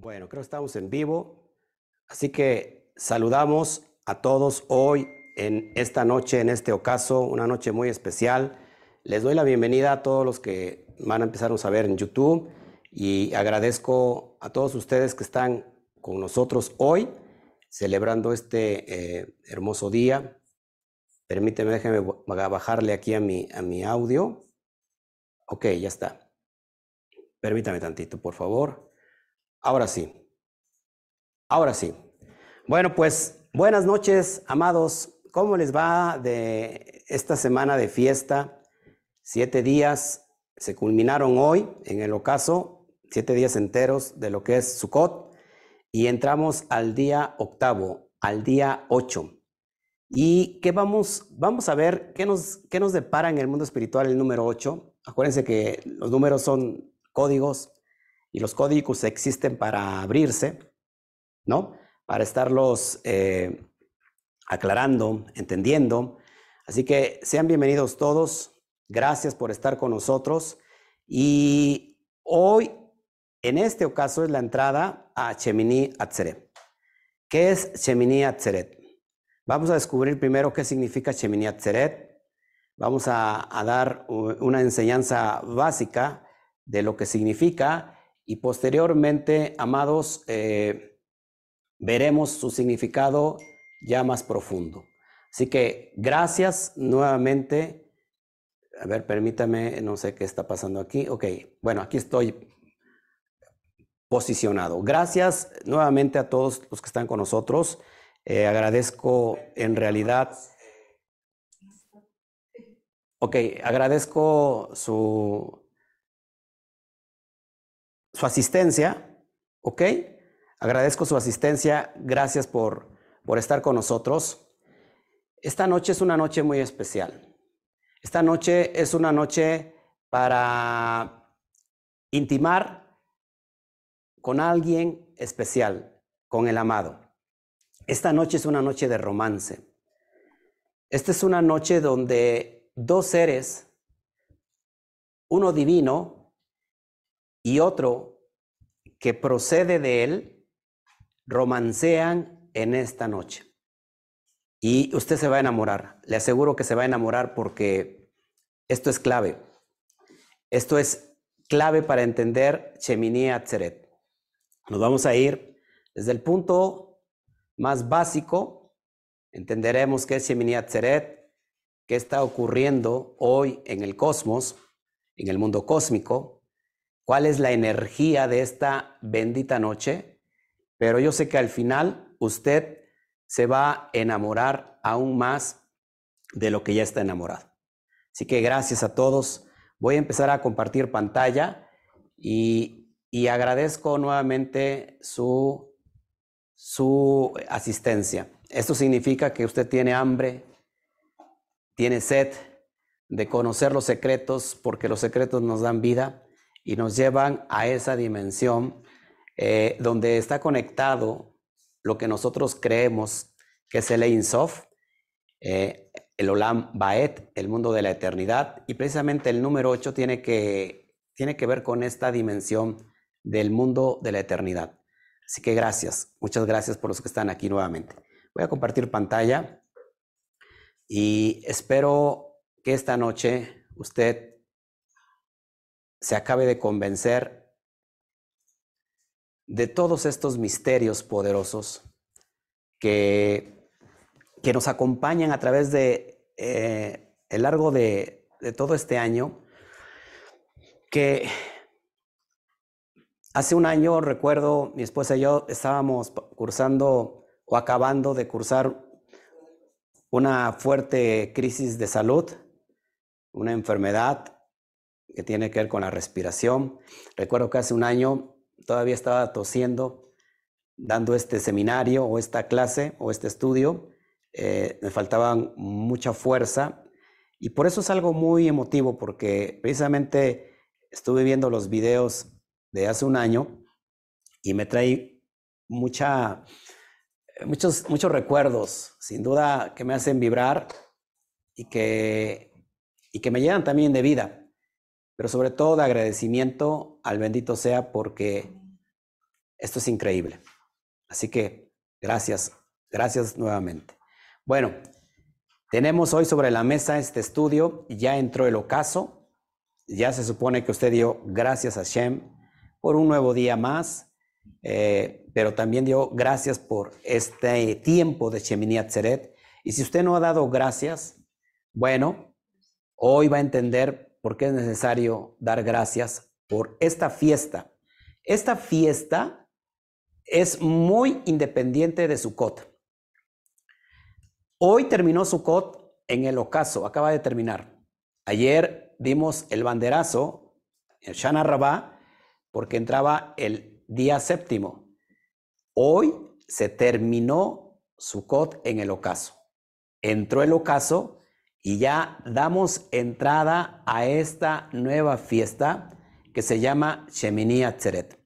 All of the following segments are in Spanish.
Bueno, creo que estamos en vivo, así que saludamos a todos hoy en esta noche, en este ocaso, una noche muy especial. Les doy la bienvenida a todos los que van a empezar a ver en YouTube y agradezco a todos ustedes que están con nosotros hoy celebrando este eh, hermoso día. Permíteme, déjeme bajarle aquí a mi, a mi audio. Ok, ya está. Permítame tantito, por favor. Ahora sí. Ahora sí. Bueno, pues buenas noches, amados. ¿Cómo les va de esta semana de fiesta? Siete días se culminaron hoy en el ocaso, siete días enteros de lo que es Sukkot, y entramos al día octavo, al día ocho. ¿Y qué vamos, vamos a ver? ¿Qué nos, qué nos depara en el mundo espiritual el número 8? Acuérdense que los números son códigos y los códigos existen para abrirse, ¿no? Para estarlos eh, aclarando, entendiendo. Así que sean bienvenidos todos. Gracias por estar con nosotros. Y hoy, en este ocaso, es la entrada a Chemini Atzeret. ¿Qué es Chemini Atzeret? Vamos a descubrir primero qué significa Shemini Atzeret. Vamos a, dar una enseñanza básica de lo que significa y posteriormente, amados, eh, veremos su significado ya más profundo. Así que gracias nuevamente. A ver, permítame, no sé qué está pasando aquí. Ok, bueno, aquí estoy posicionado. Gracias nuevamente a todos los que están con nosotros. Eh, agradezco en realidad, ok, agradezco su, su asistencia, ok, agradezco su asistencia, gracias por, por estar con nosotros. Esta noche es una noche muy especial. Esta noche es una noche para intimar con alguien especial, con el amado. Esta noche es una noche de romance. Esta es una noche donde dos seres, uno divino y otro que procede de él, romancean en esta noche. Y usted se va a enamorar. Le aseguro que se va a enamorar porque esto es clave. Esto es clave para entender Chemini Atzeret. Nos vamos a ir desde el punto más básico, entenderemos qué es Shemini Atzeret, qué está ocurriendo hoy en el cosmos, en el mundo cósmico, cuál es la energía de esta bendita noche, pero yo sé que al final usted se va a enamorar aún más de lo que ya está enamorado. Así que gracias a todos. Voy a empezar a compartir pantalla y, y agradezco nuevamente su su asistencia. Esto significa que usted tiene hambre, tiene sed de conocer los secretos, porque los secretos nos dan vida y nos llevan a esa dimensión eh, donde está conectado lo que nosotros creemos que es el Ein Sof, eh, el Olam Baet, el mundo de la eternidad, y precisamente el número 8 tiene que, tiene que ver con esta dimensión del mundo de la eternidad. Así que gracias, muchas gracias por los que están aquí nuevamente. Voy a compartir pantalla y espero que esta noche usted se acabe de convencer de todos estos misterios poderosos que, que nos acompañan a través de eh, el largo de, de todo este año, que Hace un año, recuerdo, mi esposa y yo estábamos cursando o acabando de cursar una fuerte crisis de salud, una enfermedad que tiene que ver con la respiración. Recuerdo que hace un año todavía estaba tosiendo, dando este seminario o esta clase o este estudio. Eh, me faltaba mucha fuerza y por eso es algo muy emotivo porque precisamente estuve viendo los videos de hace un año y me trae mucha, muchos, muchos recuerdos, sin duda, que me hacen vibrar y que, y que me llenan también de vida, pero sobre todo de agradecimiento al bendito sea porque Esto es increíble. Así que gracias, gracias nuevamente. Bueno, tenemos hoy sobre la mesa este estudio, ya entró el ocaso, ya se supone que usted dio gracias a Shem por un nuevo día más, eh, pero también dio gracias por este tiempo de Shemini Atzeret. Y si usted no ha dado gracias, bueno, hoy va a entender por qué es necesario dar gracias por esta fiesta. Esta fiesta es muy independiente de Sukkot. Hoy terminó Sukkot en el ocaso, acaba de terminar. Ayer dimos el banderazo, el Shana Rabá, porque entraba el día séptimo. Hoy se terminó Sukkot en el ocaso. Entró el ocaso y ya damos entrada a esta nueva fiesta que se llama Shemini Atzeret.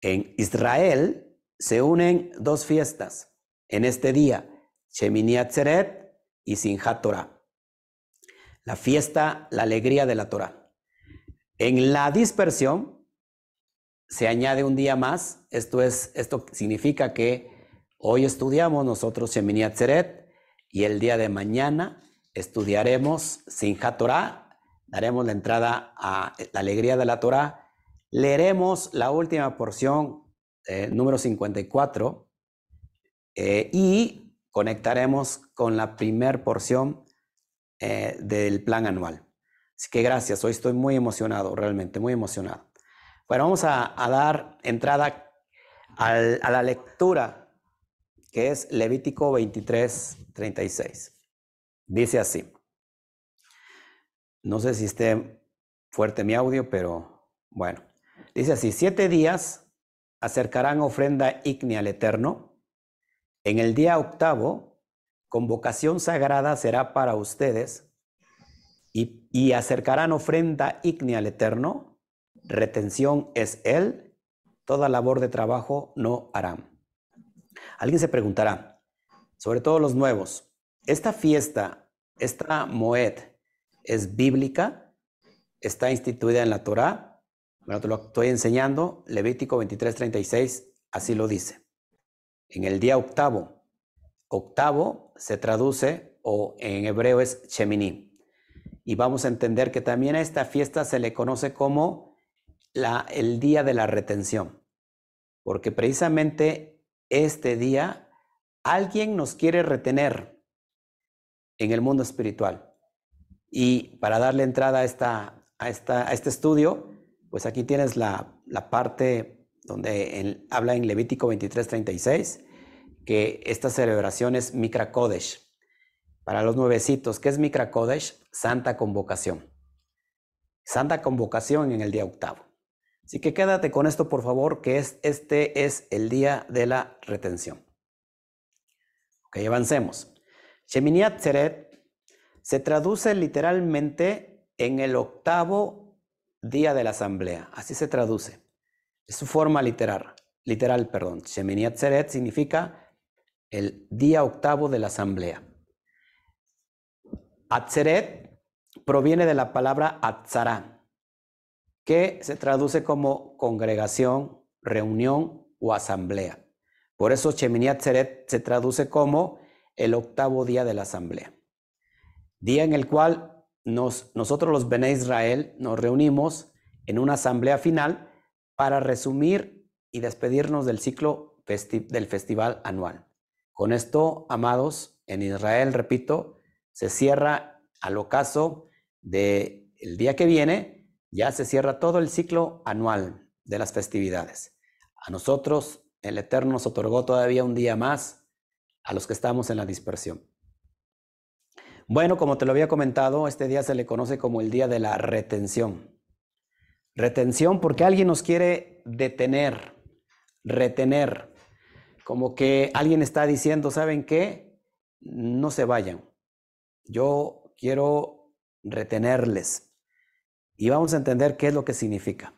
En Israel se unen dos fiestas en este día, Shemini Atzeret y Sinjat Torah. La fiesta, la alegría de la Torah. En la dispersión se añade un día más, esto, es, esto significa que hoy estudiamos nosotros Shemini Atzeret y el día de mañana estudiaremos Sinjat Torah, daremos la entrada a la alegría de la Torah Leeremos la última porción, eh, número 54, eh, y conectaremos con la primera porción eh, del plan anual. Así que gracias, hoy estoy muy emocionado, realmente muy emocionado. Bueno, vamos a, dar entrada a la lectura que es Levítico 23, 36. Dice así. No sé si esté fuerte mi audio, pero bueno. Dice así, siete días acercarán ofrenda ígnea al Eterno. En el día octavo, convocación sagrada será para ustedes y, y acercarán ofrenda ígnea al Eterno. Retención es Él, toda labor de trabajo no harán. Alguien se preguntará, sobre todo los nuevos, ¿esta fiesta, esta Moed, es bíblica? ¿Está instituida en la Torah? Bueno, te lo estoy enseñando. Levítico 23:36 así lo dice. En el día octavo, octavo se traduce o en hebreo es Shemini. Y vamos a entender que también a esta fiesta se le conoce como la, el día de la retención. Porque precisamente este día alguien nos quiere retener en el mundo espiritual. Y para darle entrada a, esta, a, esta, a este estudio, pues aquí tienes la, parte donde habla en Levítico 23:36 que esta celebración es Mikra Kodesh. Para los nuevecitos, ¿qué es Mikra Kodesh? Santa convocación. Santa convocación en el día octavo. Así que quédate con esto, por favor, que es, este es el día de la retención. Ok, avancemos. Sheminiat Tseret se traduce literalmente en el octavo día de la asamblea. Así se traduce. Es su forma literal. Literal, perdón. Shemini Atzeret significa el día octavo de la asamblea. Atzeret proviene de la palabra Atzara, que se traduce como congregación, reunión o asamblea. Por eso Shemini Atzeret se traduce como el octavo día de la asamblea. Día en el cual nosotros los Bene Israel nos reunimos en una asamblea final para resumir y despedirnos del ciclo del festival anual. Con esto, amados, en Israel, repito, se cierra al ocaso del el día que viene, ya se cierra todo el ciclo anual de las festividades. A nosotros, el Eterno nos otorgó todavía un día más a los que estamos en la dispersión. Bueno, como te lo había comentado, este día se le conoce como el día de la retención. Retención porque alguien nos quiere detener, retener. Como que alguien está diciendo, ¿saben qué? No se vayan. Yo quiero retenerles. Y vamos a entender qué es lo que significa.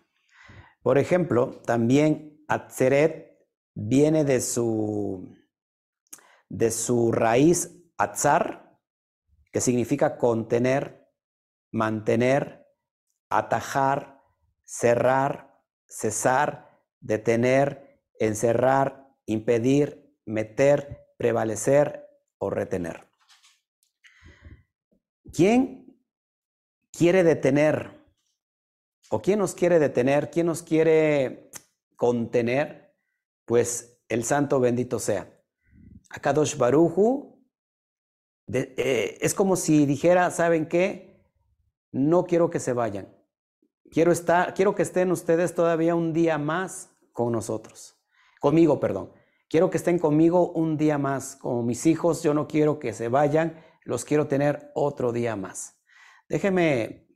Por ejemplo, también Atzeret viene de su, de su raíz Atzar, que significa contener, mantener, atajar, cerrar, cesar, detener, encerrar, impedir, meter, prevalecer o retener. ¿Quién quiere detener? ¿O quién nos quiere detener? ¿Quién nos quiere contener? Pues el santo bendito sea. Akadosh Baruju eh, es como si dijera, ¿saben qué? No quiero que se vayan. Quiero estar, quiero que estén ustedes todavía un día más con nosotros. Conmigo, perdón. Quiero que estén conmigo un día más. Como mis hijos, yo no quiero que se vayan, los quiero tener otro día más. Déjeme,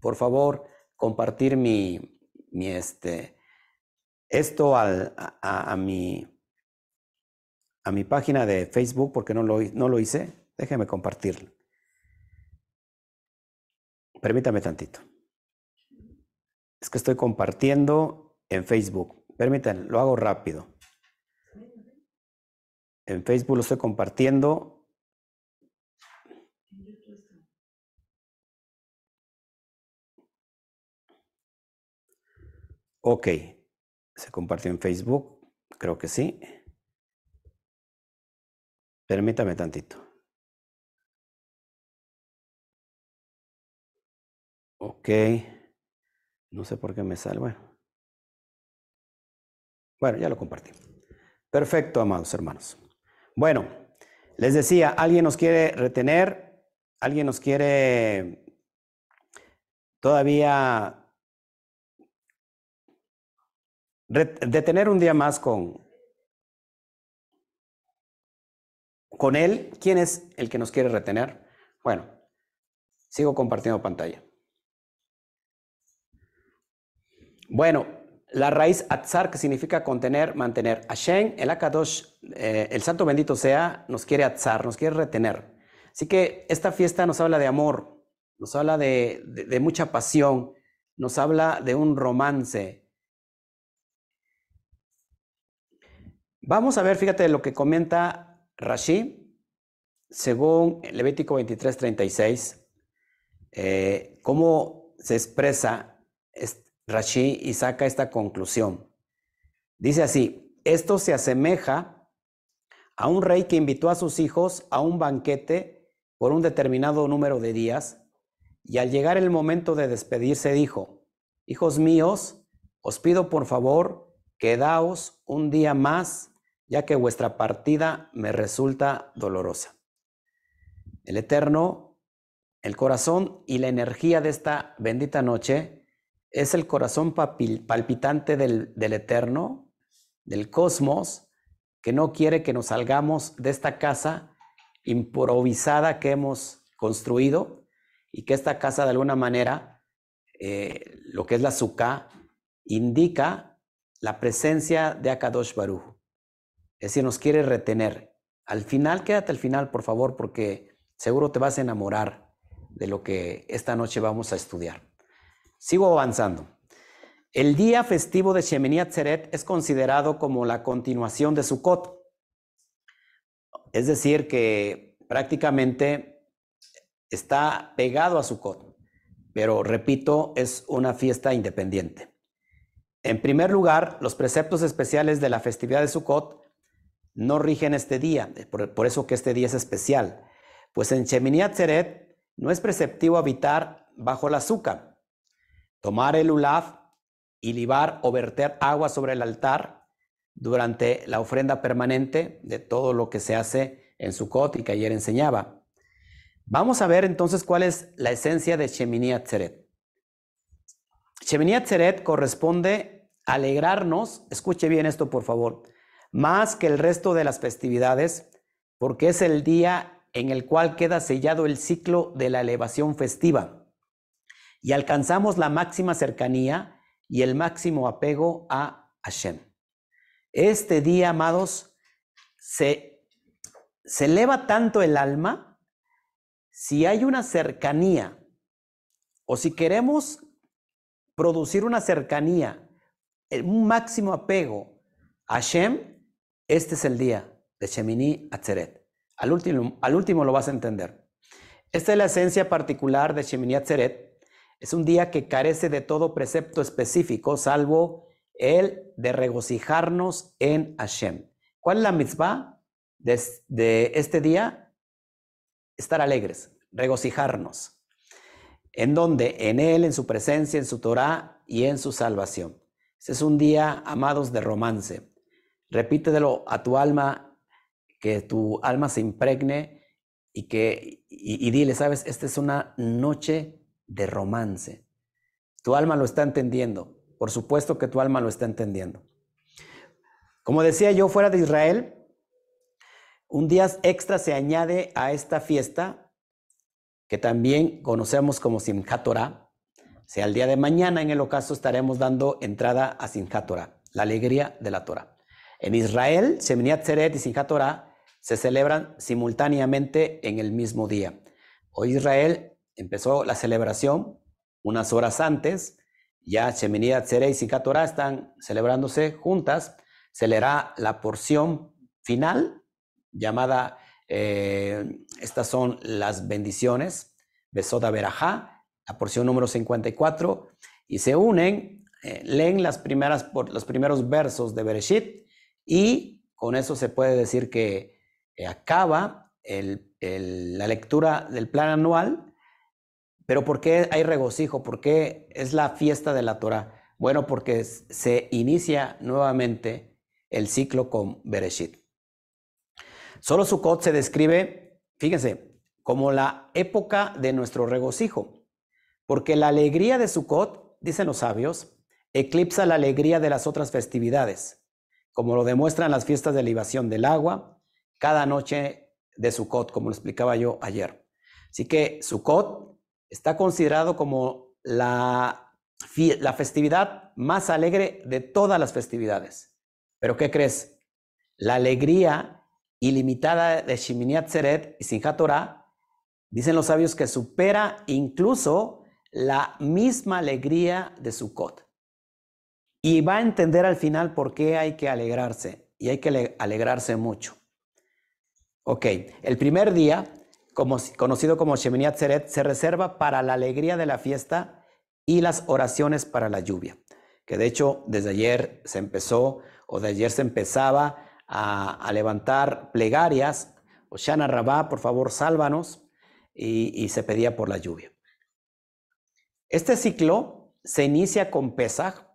por favor, compartir mi, mi este, esto a, mi, a mi página de Facebook porque no lo, no lo hice. Déjeme compartirlo. Permítame tantito. Es que estoy compartiendo en Facebook. Permítanme, lo hago rápido. En Facebook lo estoy compartiendo. Ok, se compartió en Facebook, creo que sí. Permítame tantito. Ok. No sé por qué me sale. Bueno. Bueno, ya lo compartí. Perfecto, amados hermanos. Bueno, les decía, ¿alguien nos quiere retener? ¿Alguien nos quiere todavía detener un día más con, con él? ¿Quién es el que nos quiere retener? Bueno, sigo compartiendo pantalla. Bueno, la raíz atzar, que significa contener, mantener. Hashem, el Akadosh, eh, el santo bendito sea, nos quiere atzar, nos quiere retener. Así que esta fiesta nos habla de amor, nos habla de, de mucha pasión, nos habla de un romance. Vamos a ver, fíjate lo que comenta Rashi, según Levítico 23, 36, eh, cómo se expresa Rashi y saca esta conclusión. Dice así, esto se asemeja a un rey que invitó a sus hijos a un banquete por un determinado número de días y al llegar el momento de despedirse dijo, hijos míos, os pido por favor, quedaos un día más, ya que vuestra partida me resulta dolorosa. El Eterno, el corazón y la energía de esta bendita noche es el corazón palpitante del, eterno, del cosmos, que no quiere que nos salgamos de esta casa improvisada que hemos construido y que esta casa de alguna manera, eh, lo que es la sukkah, indica la presencia de Akadosh Baruch. Es decir, nos quiere retener. Al final, quédate al final, por favor, porque seguro te vas a enamorar de lo que esta noche vamos a estudiar. Sigo avanzando. El día festivo de Shemini Atzeret es considerado como la continuación de Sukkot. Es decir, que prácticamente está pegado a Sukkot, pero repito, es una fiesta independiente. En primer lugar, los preceptos especiales de la festividad de Sukkot no rigen este día, por, eso que este día es especial, pues en Shemini Atzeret no es preceptivo habitar bajo la azúcar tomar el ulaf y libar o verter agua sobre el altar durante la ofrenda permanente de todo lo que se hace en Sukkot y que ayer enseñaba. Vamos a ver entonces cuál es la esencia de Shemini Atzeret. Shemini Atzeret corresponde alegrarnos, escuche bien esto por favor, más que el resto de las festividades, porque es el día en el cual queda sellado el ciclo de la elevación festiva y alcanzamos la máxima cercanía y el máximo apego a Hashem. Este día, amados, se, se eleva tanto el alma si hay una cercanía o si queremos producir una cercanía, un máximo apego a Hashem, este es el día de Shemini Atzeret. Al último, al último lo vas a entender. Esta es la esencia particular de Shemini Atzeret es un día que carece de todo precepto específico, salvo el de regocijarnos en Hashem. ¿Cuál es la mitzvah de, este día? Estar alegres, regocijarnos. ¿En donde En Él, en su presencia, en su Torah y en su salvación. Este es un día, amados, de romance. Repítelo a tu alma, que tu alma se impregne y que y, y dile, sabes, esta es una noche de romance. Tu alma lo está entendiendo. Por supuesto que tu alma lo está entendiendo. Como decía yo, fuera de Israel, un día extra se añade a esta fiesta que también conocemos como Simchat Torah. O sea, el día de mañana en el ocaso estaremos dando entrada a Simchat Torah, la alegría de la Torah. En Israel, Sheminiat Zeret y Simchat Torah se celebran simultáneamente en el mismo día. Hoy Israel empezó la celebración unas horas antes, ya Sheminiat Zeret y Simchat Torah están celebrándose juntas, se leerá la porción final llamada, eh, estas son las bendiciones, Besoda Berajá, la porción número 54, y se unen, eh, leen las primeras, los primeros versos de Bereshit y con eso se puede decir que eh, acaba la lectura del plan anual, pero ¿por qué hay regocijo? ¿Por qué es la fiesta de la Torah? Bueno, porque se inicia nuevamente el ciclo con Bereshit. Solo Sukkot se describe, fíjense, como la época de nuestro regocijo, porque la alegría de Sukkot, dicen los sabios, eclipsa la alegría de las otras festividades, como lo demuestran las fiestas de libación del agua, cada noche de Sukkot, como lo explicaba yo ayer. Así que Sukkot está considerado como la, la festividad más alegre de todas las festividades. Pero ¿qué crees? La alegría ilimitada de Shiminiat Zeret y Sinjat Torah, dicen los sabios que supera incluso la misma alegría de Sukkot. Y va a entender al final por qué hay que alegrarse, y hay que alegrarse mucho. Ok, el primer día, como, conocido como Sheminiat Zeret, se reserva para la alegría de la fiesta y las oraciones para la lluvia, que de hecho desde ayer se empezó o de ayer se empezaba a, levantar plegarias, Oshana Rabá, por favor, sálvanos, y, se pedía por la lluvia. Este ciclo se inicia con Pesach.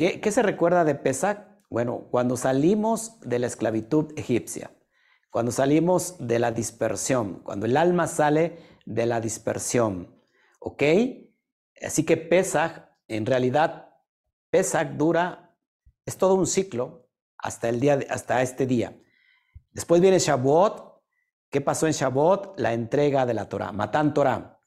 ¿Qué, ¿Qué, se recuerda de Pesach? Bueno, cuando salimos de la esclavitud egipcia, cuando salimos de la dispersión, cuando el alma sale de la dispersión, ¿ok? Así que Pesach en realidad Pesach dura, es todo un ciclo hasta, el día hasta este día. Después viene Shavuot. ¿Qué pasó en Shavuot? La entrega de la Torah, Matan Torah.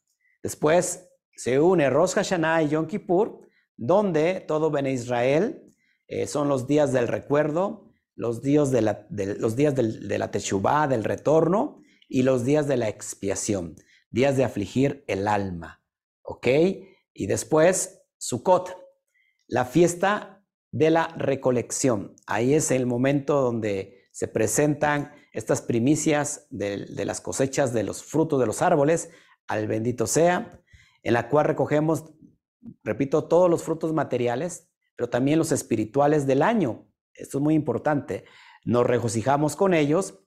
Después se une Rosh Hashanah y Yom Kippur, donde todo Bene Israel eh, son los días del recuerdo, los días de la, los días de la del retorno, y los días de la expiación, días de afligir el alma. ¿Ok? Y después Sukkot, la fiesta de la recolección. Ahí es el momento donde se presentan estas primicias de, las cosechas de los frutos de los árboles al bendito sea, en la cual recogemos, repito, todos los frutos materiales, pero también los espirituales del año. Esto es muy importante. Nos regocijamos con ellos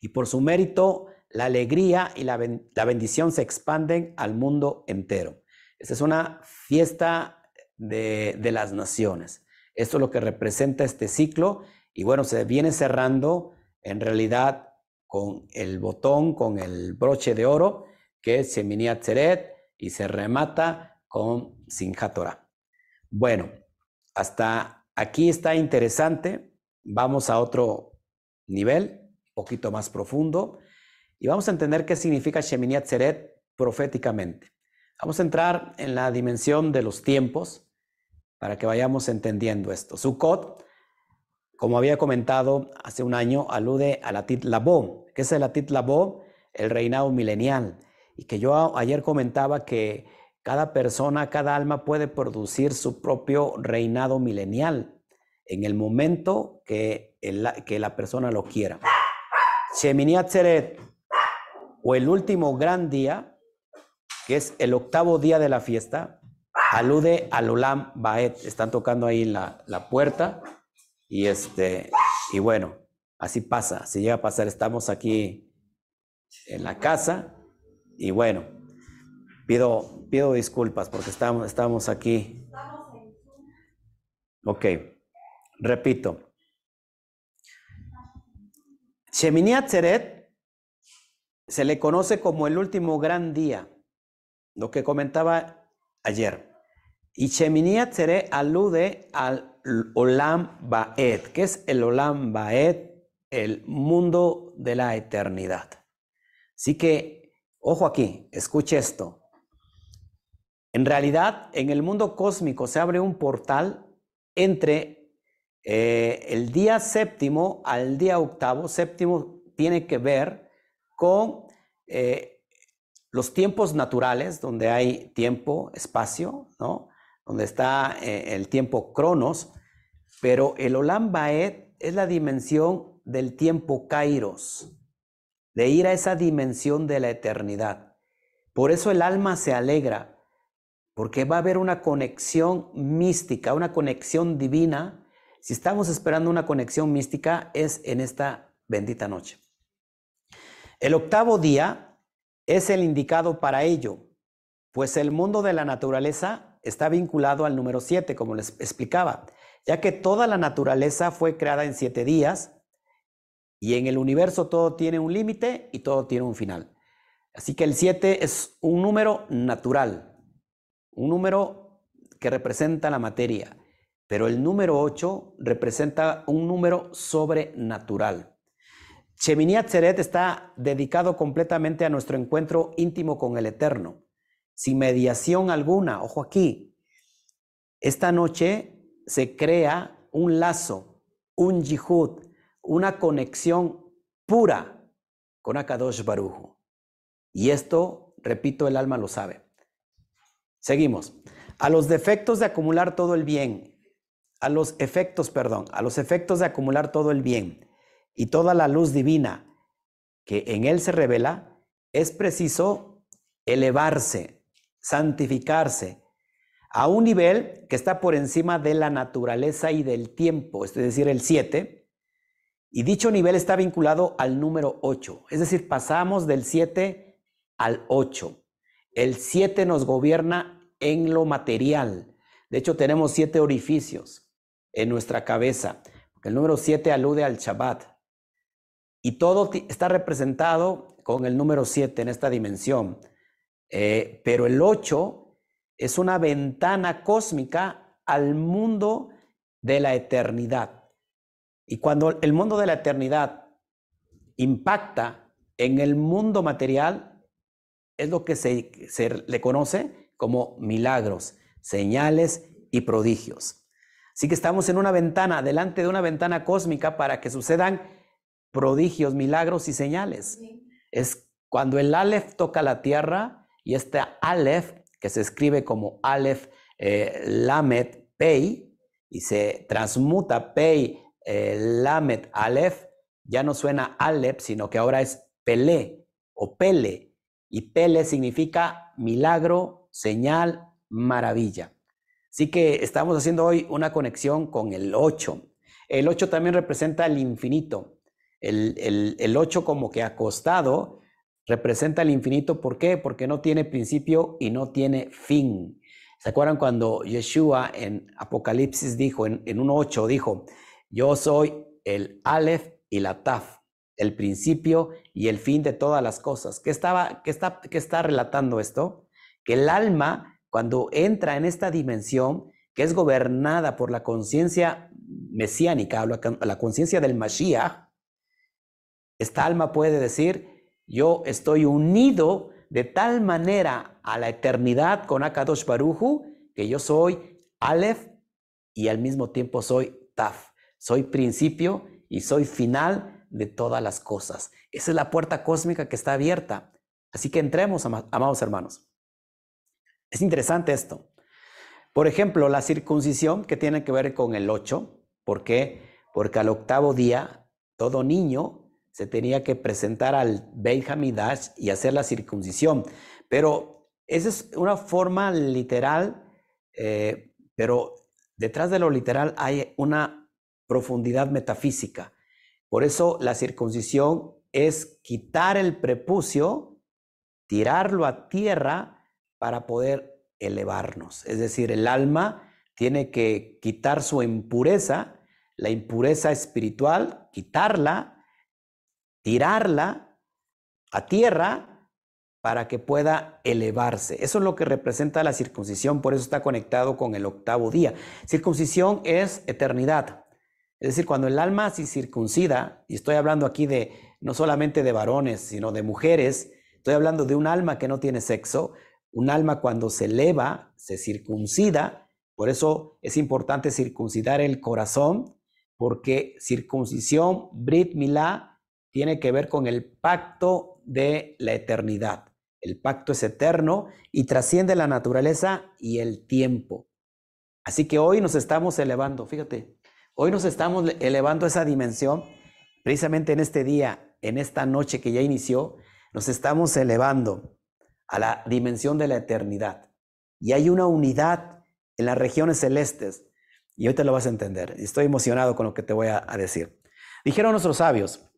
y por su mérito la alegría y la, la bendición se expanden al mundo entero. Esta es una fiesta de, las naciones. Esto es lo que representa este ciclo y bueno, se viene cerrando en realidad con el botón, con el broche de oro, que es Sheminiat Zeret, y se remata con Sinjat Bueno, hasta aquí está interesante. Vamos a otro nivel, un poquito más profundo, y vamos a entender qué significa Sheminiat Zeret proféticamente. Vamos a entrar en la dimensión de los tiempos para que vayamos entendiendo esto. Sukkot, como había comentado hace un año, alude a la Tit. ¿Qué es el Tit? El reinado milenial. Y que yo ayer comentaba que cada persona, cada alma puede producir su propio reinado milenial en el momento que, la persona lo quiera. Shemini o el último gran día, que es el octavo día de la fiesta, alude al Olam Baet. Están tocando ahí la, la puerta y este, y bueno, así pasa, si llega a pasar, estamos aquí en la casa y bueno, pido, disculpas porque estamos, estamos aquí. Ok, repito. Shemini Atzeret se le conoce como el último gran día, lo que comentaba ayer. Y Shemini Atzeret alude al Olam Baed. ¿Qué es el Olam Baed? El mundo de la eternidad. Así que, ojo aquí, escuche esto. En realidad, en el mundo cósmico se abre un portal entre eh, el día séptimo al día octavo. Séptimo tiene que ver con eh, los tiempos naturales, donde hay tiempo, espacio, ¿no? donde está eh, el tiempo cronos, pero el Olam Baed es la dimensión del tiempo kairos, de ir a esa dimensión de la eternidad. Por eso el alma se alegra, porque va a haber una conexión mística, una conexión divina. Si estamos esperando una conexión mística, es en esta bendita noche. El octavo día es el indicado para ello, pues el mundo de la naturaleza está vinculado al número 7, como les explicaba, ya que toda la naturaleza fue creada en siete días y en el universo todo tiene un límite y todo tiene un final. Así que el 7 es un número natural, un número que representa la materia, pero el número 8 representa un número sobrenatural. Shemini Atzeret está dedicado completamente a nuestro encuentro íntimo con el Eterno sin mediación alguna. Ojo aquí, esta noche se crea un lazo, un yihud, una conexión pura con Akadosh Barujo. Y esto, repito, el alma lo sabe. Seguimos. A los defectos de acumular todo el bien, a los efectos, perdón, a los efectos de acumular todo el bien y toda la luz divina que en él se revela, es preciso elevarse santificarse a un nivel que está por encima de la naturaleza y del tiempo, es decir, el 7, y dicho nivel está vinculado al número 8, es decir, pasamos del 7 al 8. El 7 nos gobierna en lo material. De hecho, tenemos siete orificios en nuestra cabeza. El número 7 alude al Shabbat. Y todo está representado con el número 7 en esta dimensión. Eh, pero el 8 es una ventana cósmica al mundo de la eternidad. Y cuando el mundo de la eternidad impacta en el mundo material, es lo que se, se le conoce como milagros, señales y prodigios. Así que estamos en una ventana, delante de una ventana cósmica para que sucedan prodigios, milagros y señales. Es cuando el Aleph toca la tierra, y este Aleph, que se escribe como Aleph eh, Lamet Pei, y se transmuta Pei eh, Lamet Aleph, ya no suena Aleph, sino que ahora es Pele o Pele. Y Pele significa milagro, señal, maravilla. Así que estamos haciendo hoy una conexión con el 8. El 8 también representa el infinito. El, el, el 8 como que acostado representa el infinito. ¿Por qué? Porque no tiene principio y no tiene fin. ¿Se acuerdan cuando Yeshua en Apocalipsis dijo, en, en 1.8 dijo, yo soy el Aleph y la Taf, el principio y el fin de todas las cosas? ¿Qué, estaba, qué, está, está relatando esto? Que el alma, cuando entra en esta dimensión, que es gobernada por la conciencia mesiánica, la conciencia del Mashiach, esta alma puede decir, yo estoy unido de tal manera a la eternidad con Akadosh Baruju que yo soy Aleph y al mismo tiempo soy Taf. Soy principio y soy final de todas las cosas. Esa es la puerta cósmica que está abierta. Así que entremos, amados hermanos. Es interesante esto. Por ejemplo, la circuncisión que tiene que ver con el 8. ¿Por qué? Porque al octavo día todo niño se tenía que presentar al Beit y hacer la circuncisión. Pero esa es una forma literal eh, pero detrás de lo literal hay una profundidad metafísica. Por eso la circuncisión es quitar el prepucio, tirarlo a tierra para poder elevarnos. Es decir, el alma tiene que quitar su impureza, la impureza espiritual, quitarla, tirarla a tierra para que pueda elevarse. Eso es lo que representa la circuncisión, por eso está conectado con el octavo día. Circuncisión es eternidad. Es decir, cuando el alma se circuncida, y estoy hablando aquí de no solamente de varones, sino de mujeres, estoy hablando de un alma que no tiene sexo, un alma cuando se eleva, se circuncida, por eso es importante circuncidar el corazón, porque circuncisión, Brit Milá, tiene que ver con el pacto de la eternidad. El pacto es eterno y trasciende la naturaleza y el tiempo. Así que hoy nos estamos elevando, fíjate, hoy nos estamos elevando a esa dimensión, precisamente en este día, en esta noche que ya inició, nos estamos elevando a la dimensión de la eternidad. Y hay una unidad en las regiones celestes. Y hoy te lo vas a entender. Estoy emocionado con lo que te voy a, decir. Dijeron nuestros sabios,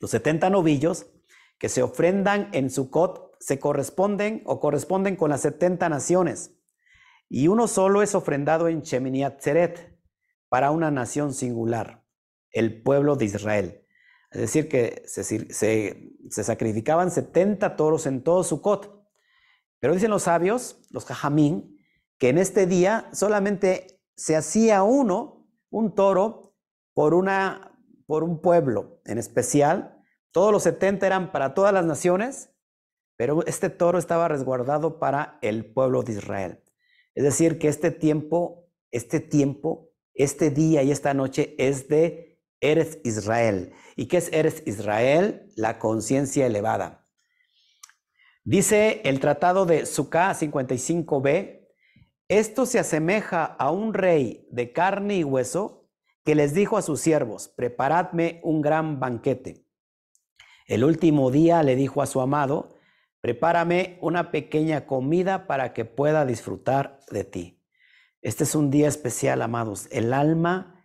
los 70 novillos que se ofrendan en Sucot se corresponden o corresponden con las 70 naciones, y uno solo es ofrendado en Sheminiat para una nación singular, el pueblo de Israel. Es decir, que se, sacrificaban 70 toros en todo Sucot. Pero dicen los sabios, los jajamín, que en este día solamente se hacía uno, un toro, por, una, por un pueblo en especial. Todos los 70 eran para todas las naciones pero este toro estaba resguardado para el pueblo de Israel. Es decir, que este tiempo, este tiempo, este día y esta noche es de Eres Israel. ¿Y qué es Eres Israel? La conciencia elevada. Dice el tratado de Sukkah 55b, esto se asemeja a un rey de carne y hueso que les dijo a sus siervos, preparadme un gran banquete. El último día le dijo a su amado, Prepárame una pequeña comida para que pueda disfrutar de ti. Este es un día especial, amados. El alma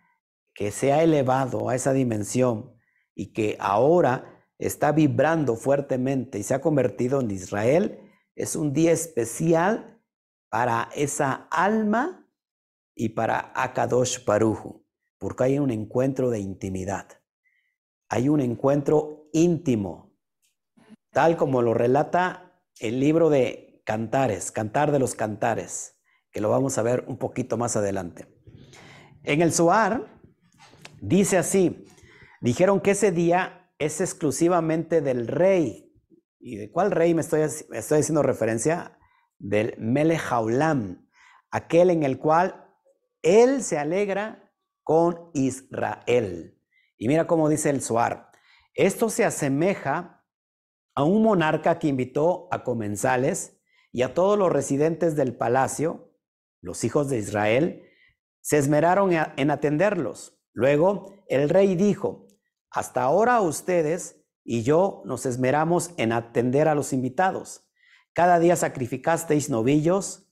que se ha elevado a esa dimensión y que ahora está vibrando fuertemente y se ha convertido en Israel, es un día especial para esa alma y para Akadosh Baruju, porque hay un encuentro de intimidad. Hay un encuentro íntimo tal como lo relata el libro de Cantares, Cantar de los Cantares, lo vamos a ver un poquito más adelante. En el Zohar dice así, dijeron que ese día es exclusivamente del rey. ¿Y de cuál rey me estoy, estoy haciendo referencia? Del Melech aquel en el cual él se alegra con Israel. Y mira cómo dice el Zohar. Esto se asemeja a un monarca que invitó a comensales y a todos los residentes del palacio, los hijos de Israel, se esmeraron en atenderlos. Luego el rey dijo, hasta ahora ustedes y yo nos esmeramos en atender a los invitados. Cada día sacrificasteis novillos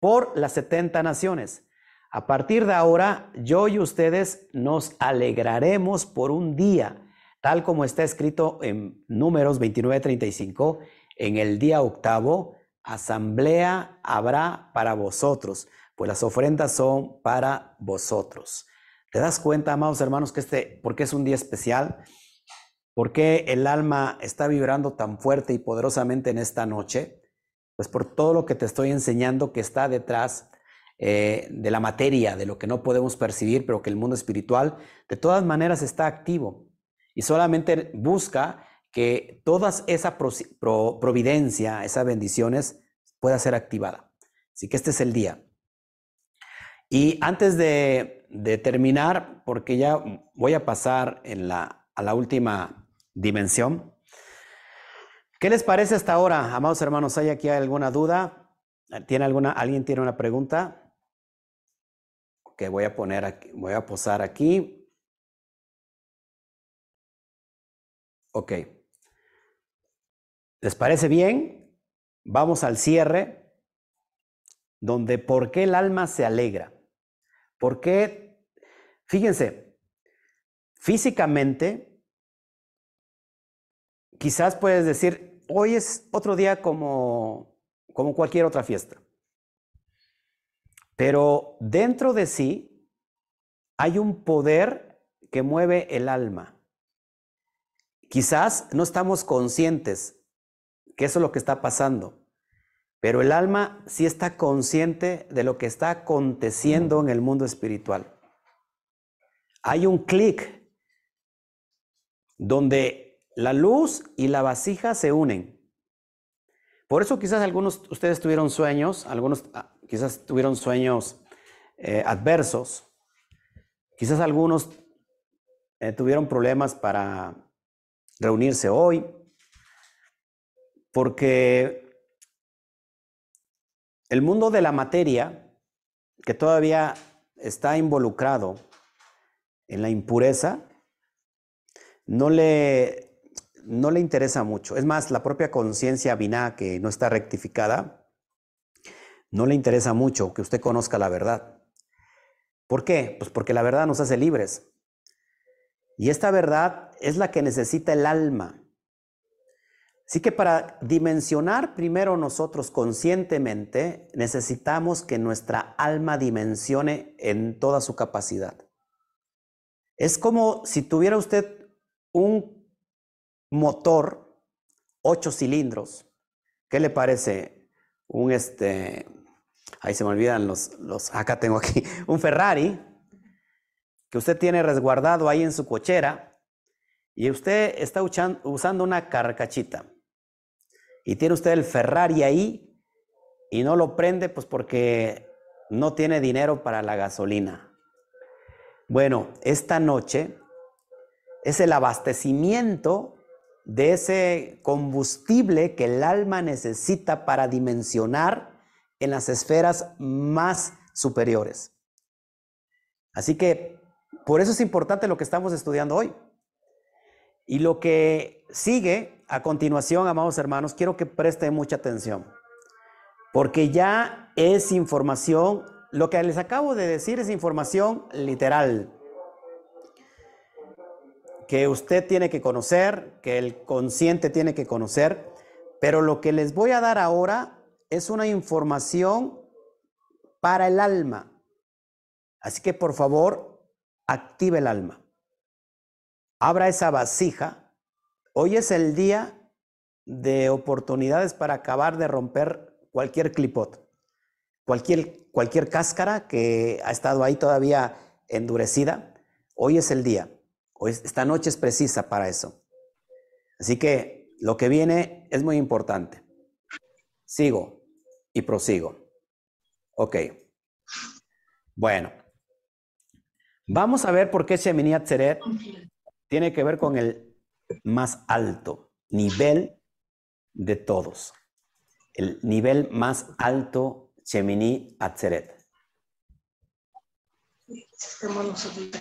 por las setenta naciones. A partir de ahora, yo y ustedes nos alegraremos por un día tal como está escrito en Números 29:35, en el día octavo, asamblea habrá para vosotros, pues las ofrendas son para vosotros. ¿Te das cuenta, amados hermanos, que este, porque es un día especial? ¿Por qué el alma está vibrando tan fuerte y poderosamente en esta noche? Pues por todo lo que te estoy enseñando que está detrás eh, de la materia, de lo que no podemos percibir, pero que el mundo espiritual de todas maneras está activo y solamente busca que toda esa providencia, esas bendiciones pueda ser activada. Así que este es el día. Y antes de, terminar, porque ya voy a pasar a la última dimensión, ¿qué les parece hasta ahora, amados hermanos? ¿Hay aquí alguna duda? ¿Tiene alguna, ¿Alguien tiene una pregunta? Que voy a poner aquí, voy a posar aquí. Ok. ¿Les parece bien? Vamos al cierre. donde por qué el alma se alegra. ¿Por qué? Fíjense, físicamente, quizás puedes decir, hoy es otro día como, como cualquier otra fiesta. Pero dentro de sí hay un poder que mueve el alma. Quizás no estamos conscientes que eso es lo que está pasando, pero el alma sí está consciente de lo que está aconteciendo en el mundo espiritual. Hay un clic donde la luz y la vasija se unen. Por eso quizás algunos ustedes tuvieron sueños, algunos ah, quizás tuvieron sueños eh, adversos, quizás algunos eh, tuvieron problemas para reunirse hoy, porque el mundo de la materia, que todavía está involucrado en la impureza, no le, no le interesa mucho. Es más, la propia conciencia biná, que no está rectificada, no le interesa mucho que usted conozca la verdad. ¿Por qué? Pues porque la verdad nos hace libres. Y esta verdad es la que necesita el alma. Así que para dimensionar primero nosotros conscientemente, necesitamos que nuestra alma dimensione en toda su capacidad. Es como si tuviera usted un motor, ocho cilindros. ¿Qué le parece? Un este, ahí se me olvidan los, los, acá tengo aquí, un Ferrari que usted tiene resguardado ahí en su cochera y usted está usando una carcachita y tiene usted el Ferrari ahí y no lo prende pues porque no tiene dinero para la gasolina. Bueno, esta noche es el abastecimiento de ese combustible que el alma necesita para dimensionar en las esferas más superiores. Así que por eso es importante lo que estamos estudiando hoy. Y lo que sigue a continuación, amados hermanos, quiero que preste mucha atención, porque ya es información, lo que les acabo de decir es información literal, que usted tiene que conocer, que el consciente tiene que conocer, pero lo que les voy a dar ahora es una información para el alma. Así que por favor, active el alma. Abra esa vasija. Hoy es el día de oportunidades para acabar de romper cualquier clipot, cualquier, cualquier cáscara que ha estado ahí todavía endurecida. Hoy es el día. Hoy, esta noche es precisa para eso. Así que lo que viene es muy importante. Sigo y prosigo. Ok. Bueno. Vamos a ver por qué Shemini Atzeret tiene que ver con el más alto nivel de todos. El nivel más alto Shemini Atzeret.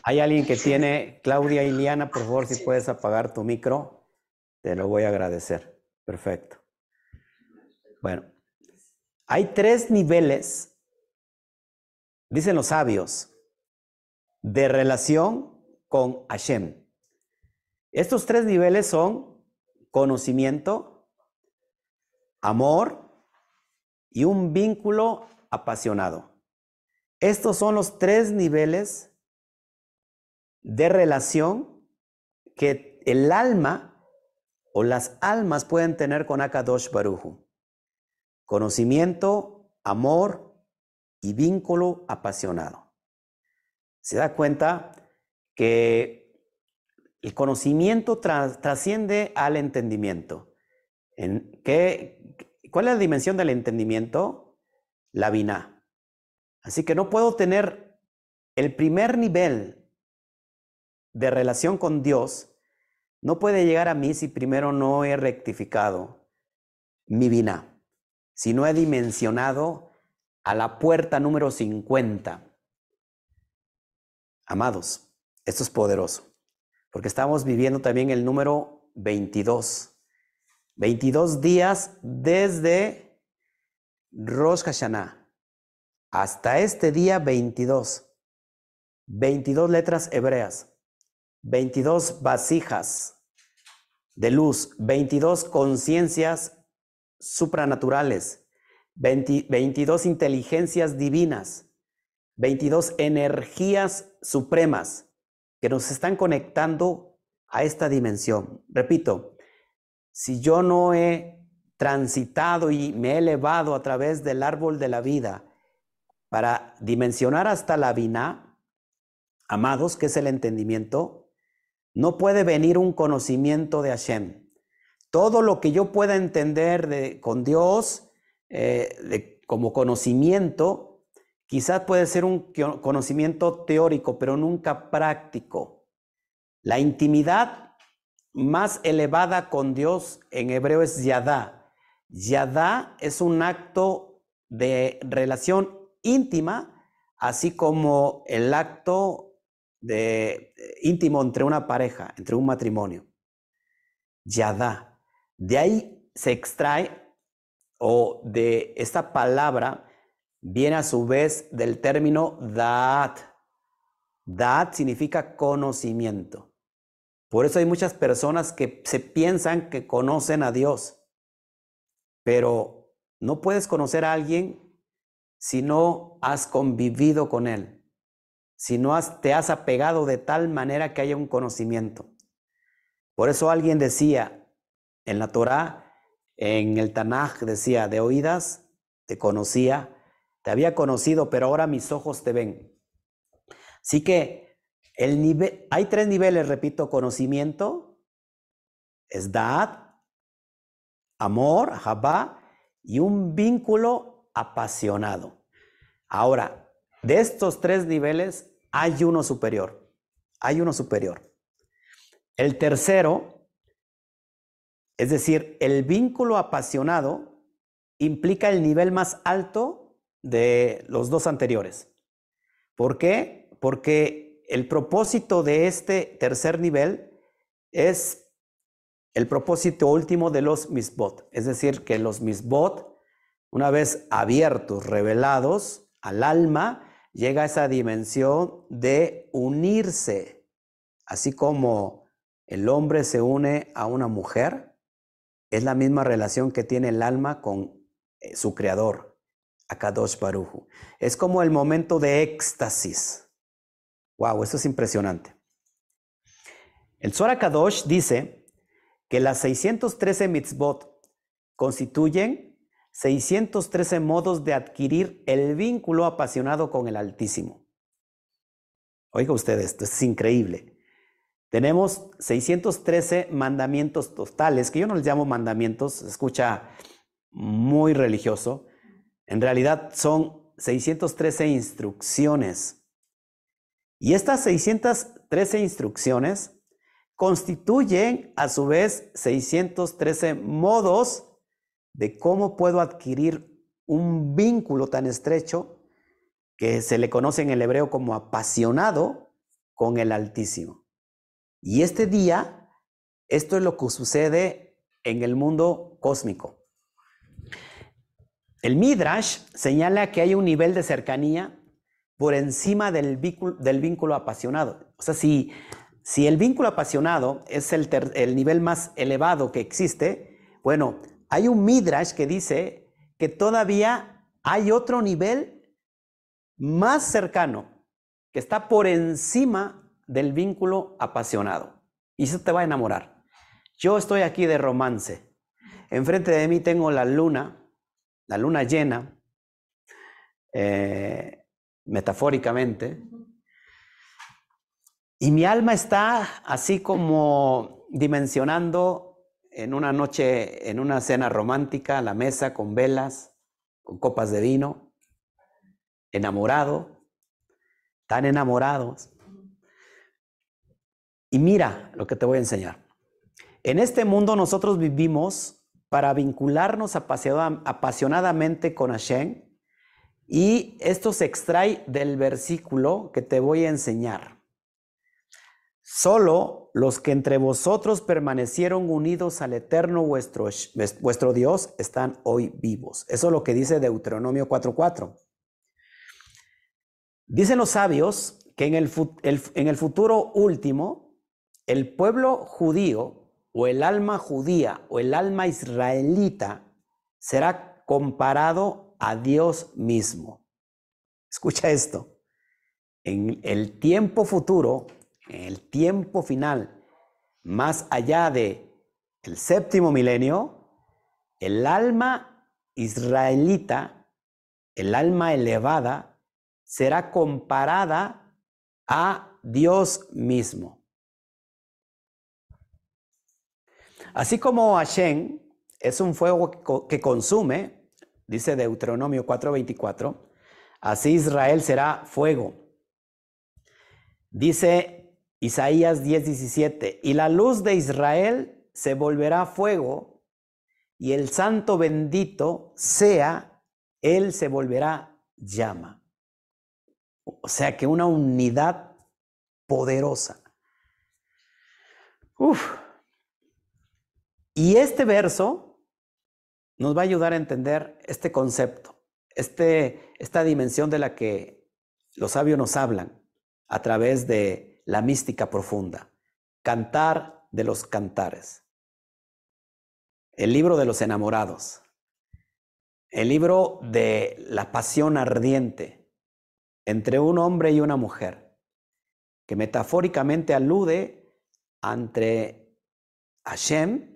Hay alguien que tiene, Claudia Iliana, por favor, si puedes apagar tu micro, te lo voy a agradecer. Perfecto. Bueno, hay tres niveles, dicen los sabios, de relación con Hashem. Estos tres niveles son conocimiento, amor y un vínculo apasionado. Estos son los tres niveles de relación que el alma o las almas pueden tener con Akadosh Baruju. Conocimiento, amor y vínculo apasionado se da cuenta que el conocimiento trasciende al entendimiento. ¿En ¿Cuál es la dimensión del entendimiento? La vina. Así que no puedo tener el primer nivel de relación con Dios, no puede llegar a mí si primero no he rectificado mi vina, si no he dimensionado a la puerta número 50 Amados, esto es poderoso, porque estamos viviendo también el número 22. 22 días desde Rosh Hashanah. hasta este día 22. 22 letras hebreas, 22 vasijas de luz, 22 conciencias supranaturales, 22 inteligencias divinas, 22 energías supremas que nos están conectando a esta dimensión. Repito, si yo no he transitado y me he elevado a través del árbol de la vida para dimensionar hasta la vina, amados, que es el entendimiento, no puede venir un conocimiento de Hashem. Todo lo que yo pueda entender de, con Dios eh, como conocimiento, quizás puede ser un conocimiento teórico, pero nunca práctico. La intimidad más elevada con Dios en hebreo es yadá. Yadá es un acto de relación íntima, así como el acto de, íntimo entre una pareja, entre un matrimonio. Yadá. De ahí se extrae, o de esta palabra viene a su vez del término Da'at. Da'at significa conocimiento. Por eso hay muchas personas que se piensan que conocen a Dios, pero no puedes conocer a alguien si no has convivido con Él si no te has apegado de tal manera que haya un conocimiento. Por eso alguien decía en la Torá, en el Tanaj decía, de oídas te conocía, te había conocido, pero ahora mis ojos te ven. Así que el nivel, hay tres niveles, repito, conocimiento, es dad, amor, jabá, y un vínculo apasionado. Ahora, de estos tres niveles hay uno superior. Hay uno superior. El tercero, es decir, el vínculo apasionado implica el nivel más alto de los dos anteriores. ¿Por qué? Porque el propósito de este tercer nivel es el propósito último de los misbot. Es decir, que los misbot, una vez abiertos, revelados al alma, llega a esa dimensión de unirse, así como el hombre se une a una mujer, es la misma relación que tiene el alma con eh, su creador, Baruju. Es como el momento de éxtasis. Wow, eso es impresionante. El Zohar Kadosh dice que las 613 mitzvot constituyen 613 modos de adquirir el vínculo apasionado con el Altísimo. Oiga ustedes, esto es increíble. Tenemos 613 mandamientos totales, que yo no les llamo mandamientos, se escucha muy religioso. En realidad son 613 instrucciones. Y estas 613 instrucciones constituyen a su vez 613 modos de cómo puedo adquirir un vínculo tan estrecho que se le conoce en el hebreo como apasionado con el Altísimo. Y este día, esto es lo que sucede en el mundo cósmico. El Midrash señala que hay un nivel de cercanía por encima del vínculo, apasionado. O sea, si, si el vínculo apasionado es el, el nivel más elevado que existe, bueno, hay un Midrash que dice que todavía hay otro nivel más cercano, que está por encima del vínculo apasionado. Y eso te va a enamorar. Yo estoy aquí de romance. Enfrente de mí tengo la luna, la luna llena, eh, metafóricamente. Y mi alma está así como dimensionando en una noche, en una cena romántica, a la mesa con velas, con copas de vino, enamorado, tan enamorados. Y mira lo que te voy a enseñar. En este mundo nosotros vivimos para vincularnos apasionadamente con Hashem y esto se extrae del versículo que te voy a enseñar. Solo los que entre vosotros permanecieron unidos al eterno vuestro, Dios están hoy vivos. Eso es lo que dice Deuteronomio 4.4. Dicen los sabios que en el futuro último, el pueblo judío o el alma judía o el alma israelita será comparado a Dios mismo. Escucha esto. En el tiempo futuro, en el tiempo final, más allá de el séptimo milenio, el alma israelita, el alma elevada, será comparada a Dios mismo. Así como Hashem es un fuego que consume, dice Deuteronomio 4:24, así Israel será fuego. Dice Isaías 10:17, y la luz de Israel se volverá fuego y el santo bendito sea, él se volverá llama. O sea que una unidad poderosa. Uf. Y este verso nos va a ayudar a entender este concepto, este, esta dimensión de la que los sabios nos hablan a través de la mística profunda. Cantar de los cantares. El libro de los enamorados. El libro de la pasión ardiente entre un hombre y una mujer, que metafóricamente alude entre Hashem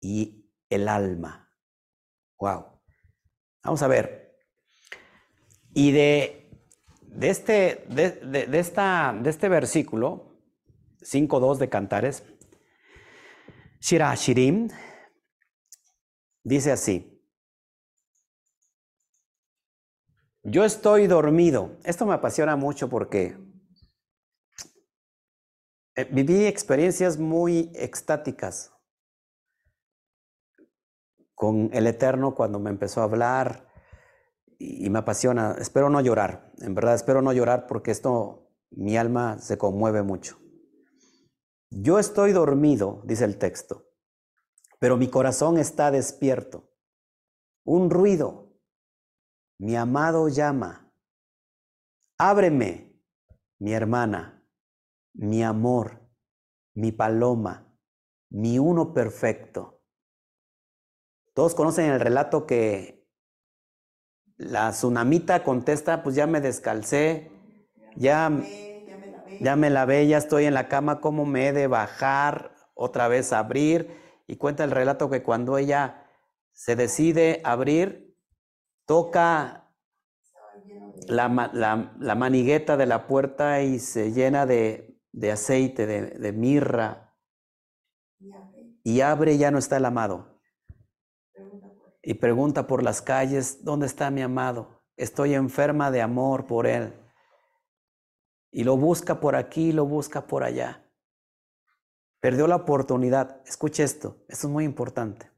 y el alma. Wow. Vamos a ver. Y de, de, este, de, esta, de este versículo, 5.2 de Cantares, Shira Shirim, dice así. Yo estoy dormido. Esto me apasiona mucho porque eh, viví experiencias muy extáticas con el Eterno cuando me empezó a hablar y me apasiona. Espero no llorar, en verdad espero no llorar porque esto, mi alma se conmueve mucho. Yo estoy dormido, dice el texto, pero mi corazón está despierto. Un ruido. Mi amado llama. Ábreme, mi hermana, mi amor, mi paloma, mi uno perfecto. Todos conocen el relato que la tsunamita contesta, pues ya me descalcé, ya ya me lavé, ya estoy en la cama, ¿cómo me he de bajar otra vez a abrir? Y cuenta el relato que cuando ella se decide abrir, toca la, la, manigueta de la puerta y se llena de, de aceite, de, de, mirra. Y abre ya no está el amado. Y pregunta por las calles, ¿dónde está mi amado? Estoy enferma de amor por él. Y lo busca por aquí, lo busca por allá. Perdió la oportunidad. Escuche esto, esto es muy importante.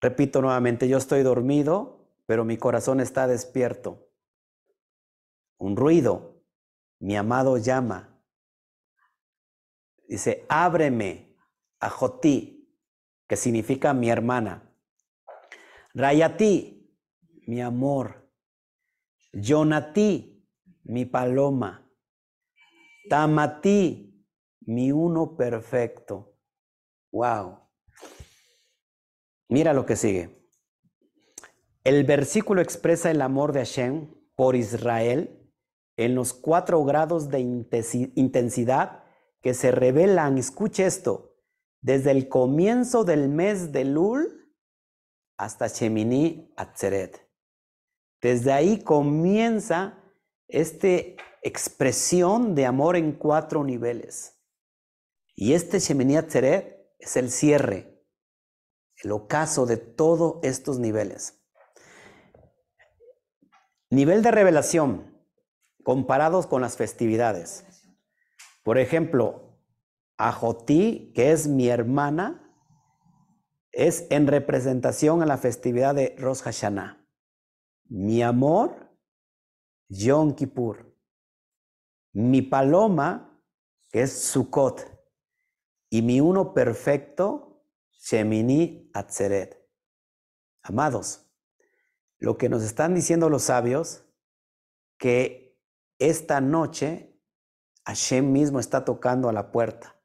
Repito nuevamente, yo estoy dormido, pero mi corazón está despierto. Un ruido, mi amado llama. Dice, ábreme a Jotí, que significa mi hermana. Rayati, mi amor. Jonatí, mi paloma. Tamati, mi uno perfecto. Wow. Mira lo que sigue. El versículo expresa el amor de Hashem por Israel en los cuatro grados de intensidad que se revelan, escuche esto, desde el comienzo del mes de Lul hasta Shemini Atzeret. Desde ahí comienza esta expresión de amor en cuatro niveles. Y este Shemini Atzeret es el cierre, el ocaso de todos estos niveles. Nivel de revelación comparados con las festividades. Por ejemplo, Ajotí, que es mi hermana, es en representación a la festividad de Rosh Hashanah. Mi amor Yom Kippur. Mi paloma, que es Sukkot, y mi uno perfecto, Shemini Atzeret. Amados, lo que nos están diciendo los sabios que esta noche Hashem mismo está tocando a la puerta,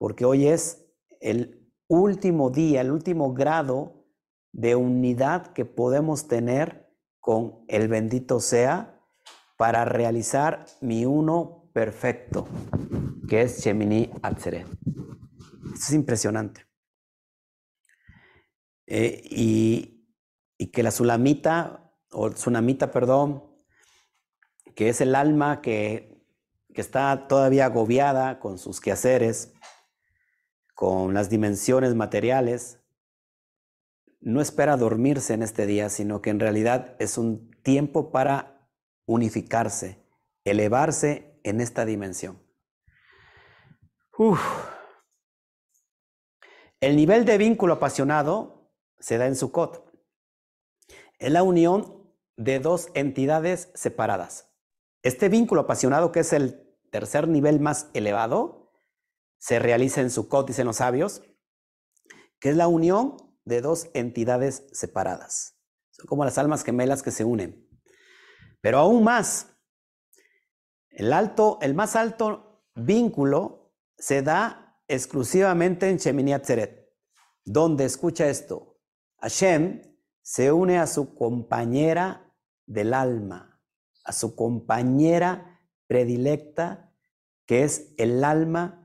porque hoy es el último día, el último grado de unidad que podemos tener con el bendito sea para realizar mi uno perfecto, que es Shemini Atzeret. Esto es impresionante. Eh, y, que la Sulamita, o Tsunamita, perdón, que es el alma que, que está todavía agobiada con sus quehaceres, con las dimensiones materiales, no espera dormirse en este día, sino que en realidad es un tiempo para unificarse, elevarse en esta dimensión. El nivel de vínculo apasionado se da en Sukkot. Es la unión de dos entidades separadas. Este vínculo apasionado, que es el tercer nivel más elevado, se realiza en Sukkot, dicen los sabios, que es la unión de dos entidades separadas. Son como las almas gemelas que se unen. Pero aún más, el, alto, el más alto vínculo se da exclusivamente en Shemini Atzeret, donde escucha esto. Hashem se une a su compañera del alma, a su compañera predilecta, que es el alma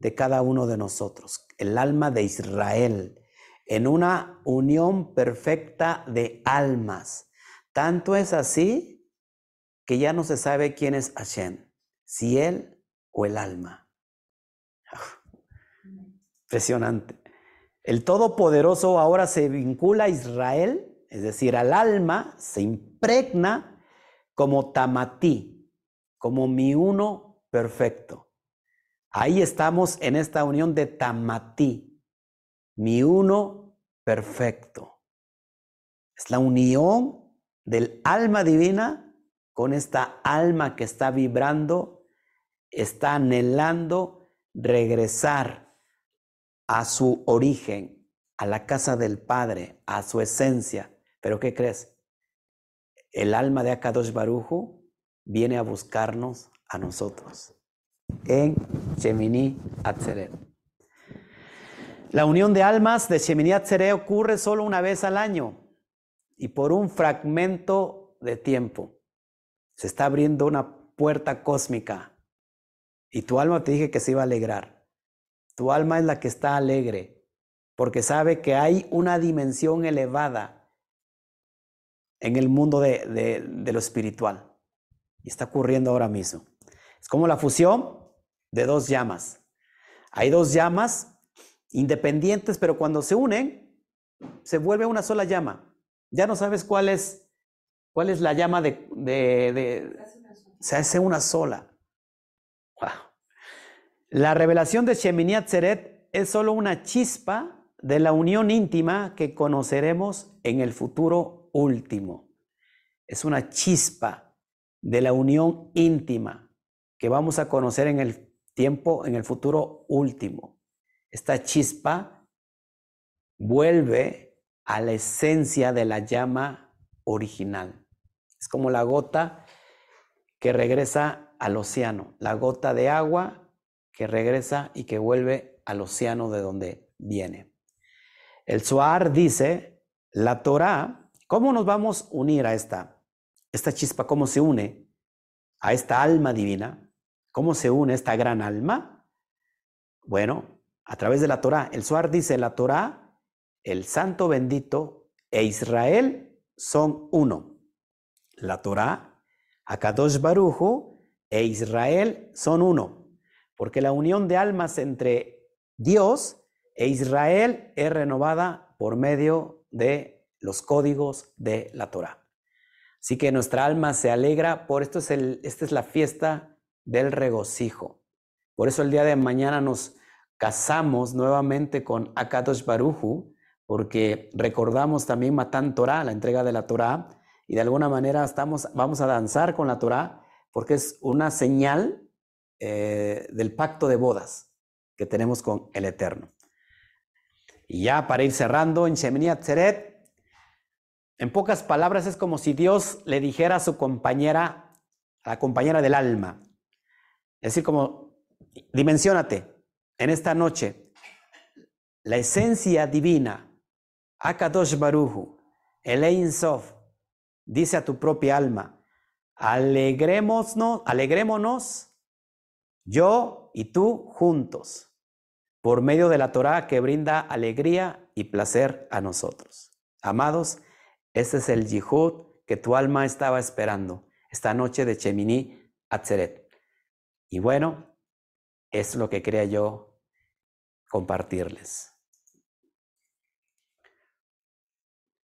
de cada uno de nosotros, el alma de Israel, en una unión perfecta de almas. Tanto es así que ya no se sabe quién es Hashem, si él o el alma. Impresionante. El Todopoderoso ahora se vincula a Israel, es decir, al alma, se impregna como tamatí, como mi uno perfecto. Ahí estamos en esta unión de tamatí, mi uno perfecto. Es la unión del alma divina con esta alma que está vibrando, está anhelando regresar a su origen, a la casa del Padre, a su esencia. Pero ¿qué crees? El alma de Akadosh Baruju viene a buscarnos a nosotros en Shemini Atzeret. La unión de almas de Shemini Atzeret ocurre solo una vez al año y por un fragmento de tiempo. Se está abriendo una puerta cósmica y tu alma te dije que se iba a alegrar. Tu alma es la que está alegre porque sabe que hay una dimensión elevada en el mundo de, de lo espiritual. Y está ocurriendo ahora mismo. Es como la fusión de dos llamas. Hay dos llamas independientes, pero cuando se unen, se vuelve una sola llama. Ya no sabes cuál es ¿Cuál es la llama de... de, se hace una sola. La revelación de Shemini Atzeret es solo una chispa de la unión íntima que conoceremos en el futuro último. Es una chispa de la unión íntima que vamos a conocer en el tiempo, en el futuro último. Esta chispa vuelve a la esencia de la llama original. Es como la gota que regresa al océano, la gota de agua que regresa y que vuelve al océano de donde viene. El Suar dice, la Torah, ¿cómo nos vamos a unir a esta, esta chispa? ¿Cómo se une a esta alma divina? ¿Cómo se une esta gran alma? Bueno, a través de la Torah. El Suar dice, la Torah, el Santo bendito e Israel son uno la Torah, Akadosh Barujo e Israel son uno, porque la unión de almas entre Dios e Israel es renovada por medio de los códigos de la Torah. Así que nuestra alma se alegra, por esto es esta es la fiesta del regocijo. Por eso el día de mañana nos casamos nuevamente con Akadosh Baruju, porque recordamos también Matan Torah, la entrega de la Torah, y de alguna manera estamos, vamos a danzar con la Torah porque es una señal eh, del pacto de bodas que tenemos con el Eterno. Y ya para ir cerrando, en Shemini Atzeret, En pocas palabras, es como si Dios le dijera a su compañera, a la compañera del alma, es decir, como, dimensionate en esta noche, la esencia divina, Akadosh Baruhu, Elaine Sof, dice a tu propia alma, alegrémonos, alegrémonos, yo y tú juntos, por medio de la Torah que brinda alegría y placer a nosotros. Amados, ese es el yihud que tu alma estaba esperando esta noche de Chemini Atzeret. Y bueno, es lo que quería yo compartirles.